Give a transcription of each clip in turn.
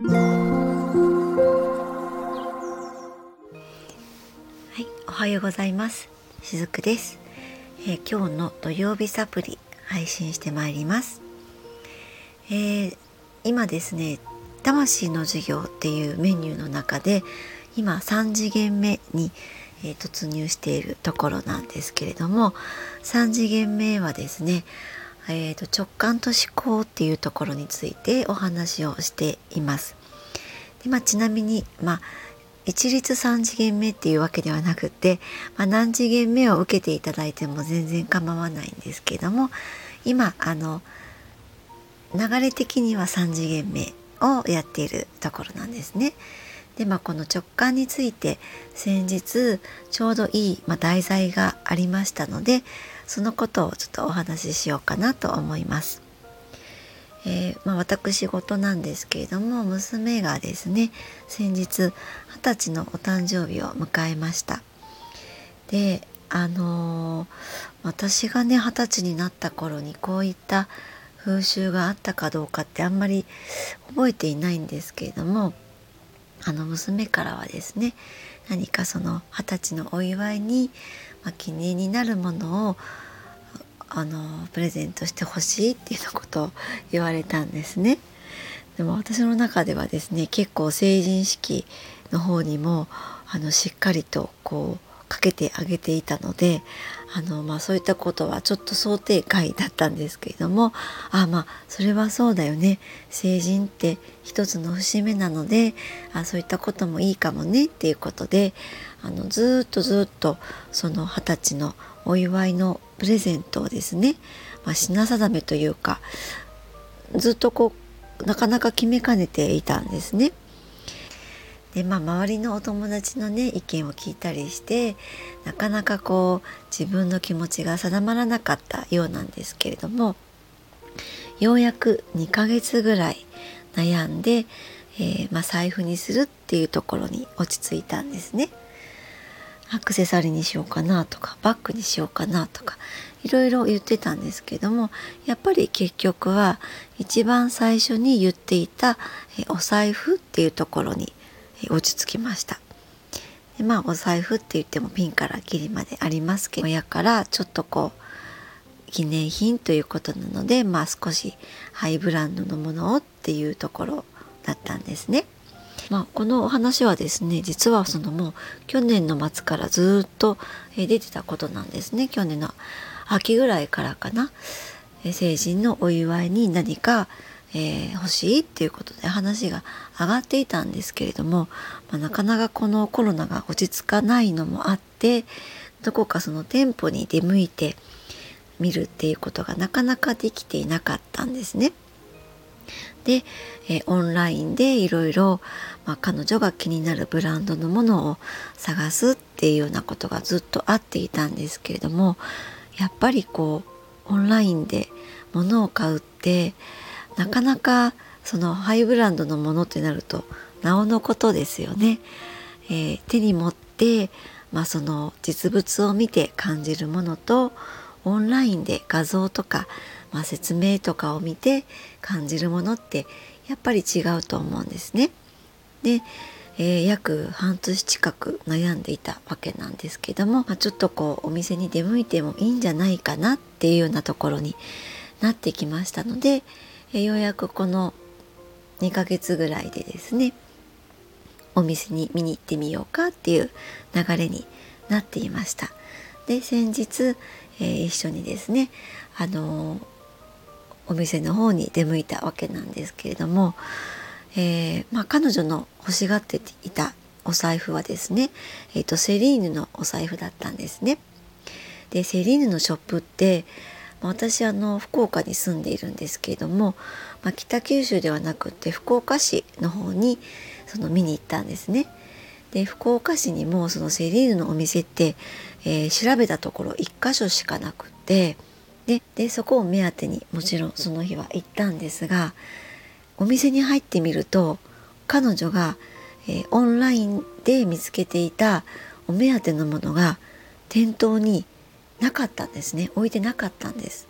はい、おはようございます。しずくです、えー、今日の土曜日サプリ配信してまいります、えー、今ですね魂の授業っていうメニューの中で今3次元目に、えー、突入しているところなんですけれども3次元目はですねえーと、直感と思考っていうところについてお話をしています。でまあ、ちなみに、まあ、一律3次元目っていうわけではなくて、まあ、何次元目を受けていただいても全然構わないんですけども今あの流れ的には3次元目をやっているところなんですね。でまあこの直感について先日ちょうどいい、まあ、題材がありましたのでそのことをちょっとお話ししようかなと思います。えー、まあ、私事なんですけれども娘がですね先日二十歳のお誕生日を迎えましたであのー、私がね二十歳になった頃にこういった風習があったかどうかってあんまり覚えていないんですけれどもあの娘からはですね何かその二十歳のお祝いに、まあ、記念になるものをあのプレゼントしてほしいっていうことを言われたんですね。でも私の中ではですね結構成人式の方にもあのしっかりとこうかけてあげていたのであの、まあ、そういったことはちょっと想定外だったんですけれどもあまあそれはそうだよね成人って一つの節目なのであそういったこともいいかもねっていうことであのずっとずっとその二十歳のお祝いのプレゼントをですね、まあ、品定めというかずっとこうなかなか決めかねていたんですね。でまあ周りのお友達のね意見を聞いたりしてなかなかこう自分の気持ちが定まらなかったようなんですけれどもようやく2ヶ月ぐらい悩んで、えー、まあ、財布にするっていうところに落ち着いたんですね。アクセサリーにしようかなとかバッグにしようかなとかいろいろ言ってたんですけどもやっぱり結局は一番最初に言っていたえお財布っていうところに落ち着きました。でまあお財布って言ってもピンからギリまでありますけど親からちょっとこう記念品ということなのでまあ少しハイブランドのものをっていうところだったんですね。まあ、このお話はですね実はそのもう去年の末からずっと出てたことなんですね去年の秋ぐらいからかな成人のお祝いに何か、えー、欲しいっていうことで話が上がっていたんですけれども、まあ、なかなかこのコロナが落ち着かないのもあってどこかその店舗に出向いて見るっていうことがなかなかできていなかったんですね。で、えー、オンラインでいろいろ彼女が気になるブランドのものを探すっていうようなことがずっとあっていたんですけれどもやっぱりこうオンラインで物を買うってなかなかそのハイブランドのものってなるとなおのことですよね。えー、手に持って、まあ、その実物を見て感じるものとオンラインで画像とかまあ、説明とかを見て感じるものってやっぱり違うと思うんですね。で、えー、約半年近く悩んでいたわけなんですけども、まあ、ちょっとこうお店に出向いてもいいんじゃないかなっていうようなところになってきましたので、ようやくこの2ヶ月ぐらいでですねお店に見に行ってみようかっていう流れになっていました。で先日、えー、一緒にですねあのーお店の方に出向いたわけなんですけれども、えー、まあ、彼女の欲しがっていたお財布はですね、えーと、セリーヌのお財布だったんですね。でセリーヌのショップって、まあ、私あの福岡に住んでいるんですけれども、まあ、北九州ではなくて福岡市の方にその見に行ったんですね。で福岡市にもそのセリーヌのお店って、えー、調べたところ1箇所しかなくてででそこを目当てにもちろんその日は行ったんですがお店に入ってみると彼女が、えー、オンラインで見つけていたお目当てのものが店頭になかったんですね置いてなかったんです。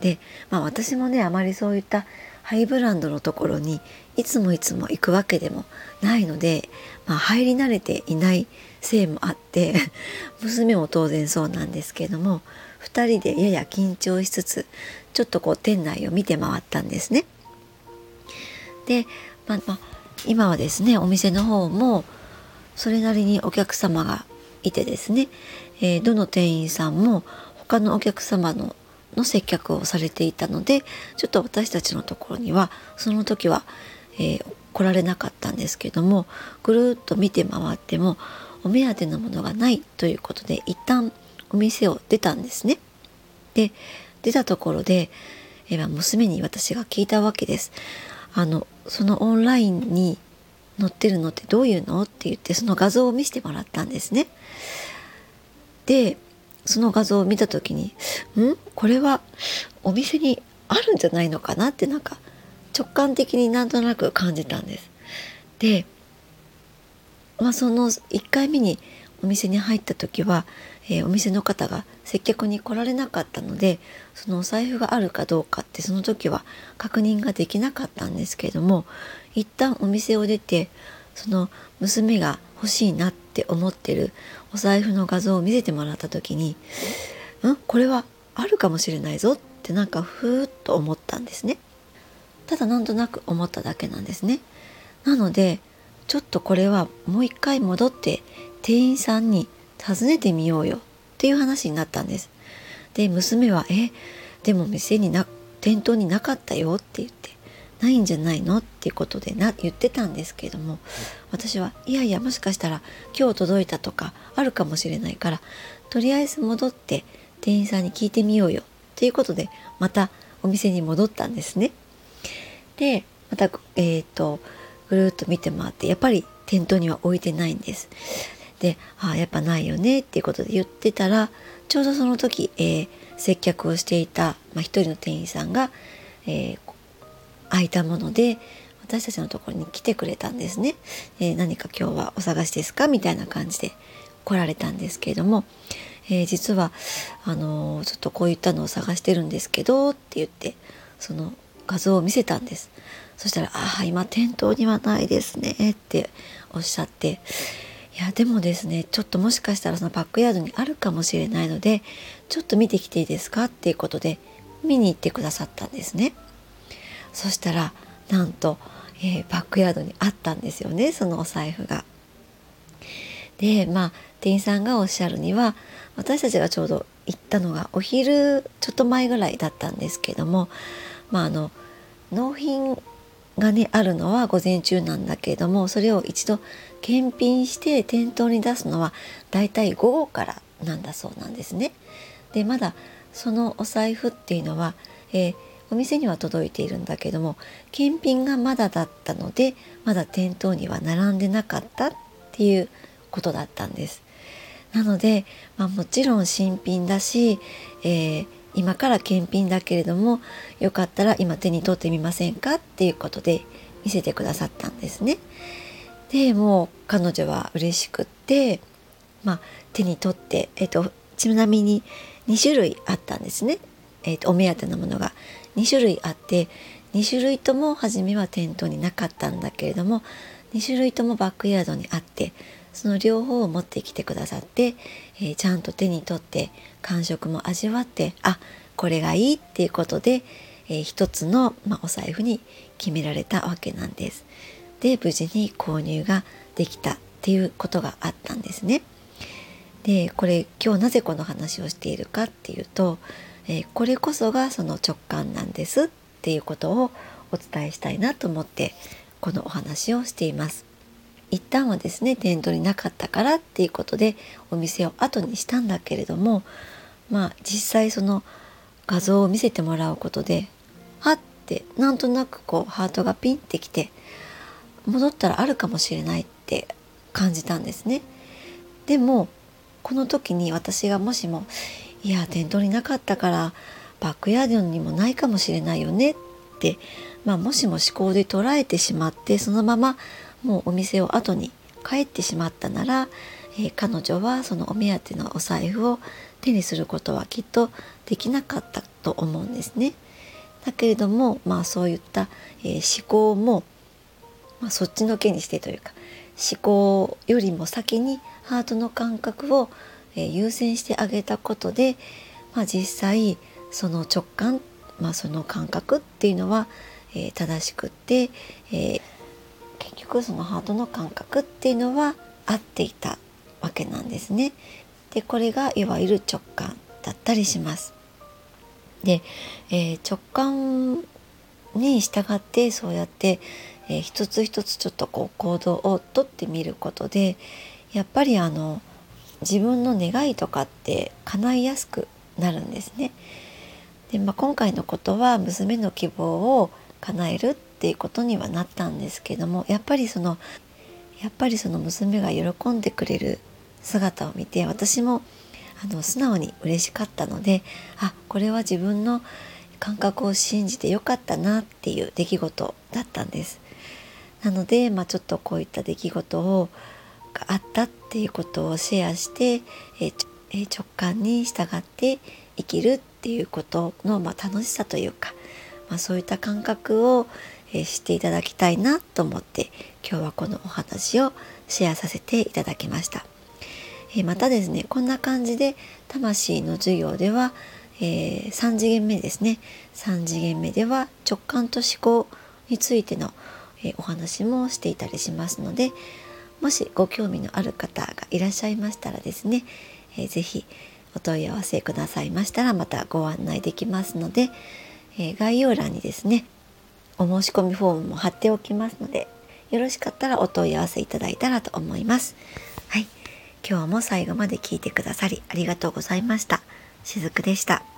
で、まあ、私もねあまりそういったハイブランドのところにいつもいつも行くわけでもないので、まあ、入り慣れていないせいもあって 娘も当然そうなんですけれども2人でやや緊張しつつちょっとこう店内を見て回ったんですね。で、まあ、まあ、今はですねお店の方もそれなりにお客様がいてですね、えー、どの店員さんも他のお客様のの接客をされていたのでちょっと私たちのところにはその時は、えー、来られなかったんですけどもぐるっと見て回ってもお目当てのものがないということで一旦お店を出たんですね。で出たところで、えー、娘に私が聞いたわけです。あのそのオンラインに載ってるのってどういうの？って言ってその画像を見せてもらったんですね。でその画像を見た時にん？これはお店にあるんじゃないのかなってなんか直感的になんとなく感じたんです。で、まあ、その1回目にお店に入った時は、えー、お店の方が接客に来られなかったのでそのお財布があるかどうかってその時は確認ができなかったんですけれども一旦お店を出てその娘が欲しいなって思ってるお財布の画像を見せてもらった時に「んこれはあるかもしれないぞ」ってなんかふーっと思ったんですね。ただなんとなく思っただけなんですね。なのでちょっとこれはもう一回戻って店員さんに尋ねてみようよっていう話になったんです。で娘は「えでも店にな店頭になかったよ」って言ってないんじゃないの？っていうことでな言ってたんですけれども私はいやいやもしかしたら今日届いたとかあるかもしれないからとりあえず戻って店員さんに聞いてみようよっていうことでまたお店に戻ったんですね。でまたえっ、ー、とぐるっと見て回ってやっぱり店頭には置いてないんです。で「ああやっぱないよね」っていうことで言ってたらちょうどその時、えー、接客をしていた、まあ、一人の店員さんが、えー、空いたもので私たちのところに来てくれたんですね。えー、何か今日はお探しですかみたいな感じで来られたんですけれども、えー、実はあのー、ちょっとこういったのを探してるんですけどって言ってその画像を見せたんです。そしたら「ああ今店頭にはないですね」っておっしゃっていやでもですねちょっともしかしたらそのバックヤードにあるかもしれないのでちょっと見てきていいですかっていうことで見に行ってくださったんですね。そしたらなんと、えー、バックヤードにあったんですよねそのお財布が。でまあ店員さんがおっしゃるには私たちがちょうど行ったのがお昼ちょっと前ぐらいだったんですけどもまああの納品がねあるのは午前中なんだけれどもそれを一度検品して店頭に出すのはだいたい午後からなんだそうなんですね。でまだそのお財布っていうのは、えー、お店には届いているんだけども検品がまだだったのでまだ店頭には並んでなかったっていうことだったんです。なので、まあ、もちろん新品だし、えー、今から検品だけれどもよかったら今手に取ってみませんかっていうことで見せてくださったんですね。でもう彼女は嬉しくって、まあ、手に取って、えっと、ちなみに2種類あったんですね、えっと、お目当てのものが2種類あって2種類とも初めは店頭になかったんだけれども2種類ともバックヤードにあってその両方を持ってきてくださって、えー、ちゃんと手に取って感触も味わってあこれがいいっていうことで、えー、一つの、まあ、お財布に決められたわけなんです。で無事に購入ができたっていうことがあったんですね。でこれ今日なぜこの話をしているかっていうと、えー、これこそがその直感なんですっていうことをお伝えしたいなと思ってこのお話をしています。一旦はですね店頭になかったからっていうことでお店を後にしたんだけれどもまあ実際その画像を見せてもらうことではってなんとなくこうハートがピンってきて戻ったらあるかもしれないって感じたんですね。でもこの時に私がもしもいや店頭になかったからバックヤードにもないかもしれないよねって、まあ、もしも思考で捉えてしまってそのままもうお店を後に帰ってしまったなら、えー、彼女はそのお目当てのお財布を手にすることはきっとできなかったと思うんですね。だけれども、まあ、そういった、えー、思考も、まあ、そっちのけにしてというか思考よりも先にハートの感覚を、え、優先してあげたことで、まあ、実際その直感、まあ、その感覚っていうのは、え、正しくって、え、結局そのハートの感覚っていうのは合っていたわけなんですね。でこれがいわゆる直感だったりします。で、えー、直感に従ってそうやって、えー、一つ一つちょっとこう行動をとってみることでやっぱりあの自分の願いとかって叶いやすくなるんですね。で、まあ、今回のことは娘の希望を叶えるっていうことにはなったんですけどもやっぱりそのやっぱりその娘が喜んでくれる姿を見て私もあの素直に嬉しかったのであこれは自分の感覚を信じてよかったなっていう出来事だったんです。なので、まあ、ちょっとこういった出来事をがあったっていうことをシェアして、えー、直感に従って生きるっていうことの、まあ、楽しさというか、まあ、そういった感覚を、えー、知っていただきたいなと思って今日はこのお話をシェアさせていただきました。えまたですねこんな感じで魂の授業では、えー、3次元目ですね3次元目では直感と思考についての、えー、お話もしていたりしますのでもしご興味のある方がいらっしゃいましたらですね、えー、ぜひお問い合わせくださいましたらまたご案内できますので、えー、概要欄にですねお申し込みフォームも貼っておきますのでよろしかったらお問い合わせいただいたらと思います。はい今日も最後まで聞いてくださりありがとうございました。しずくでした。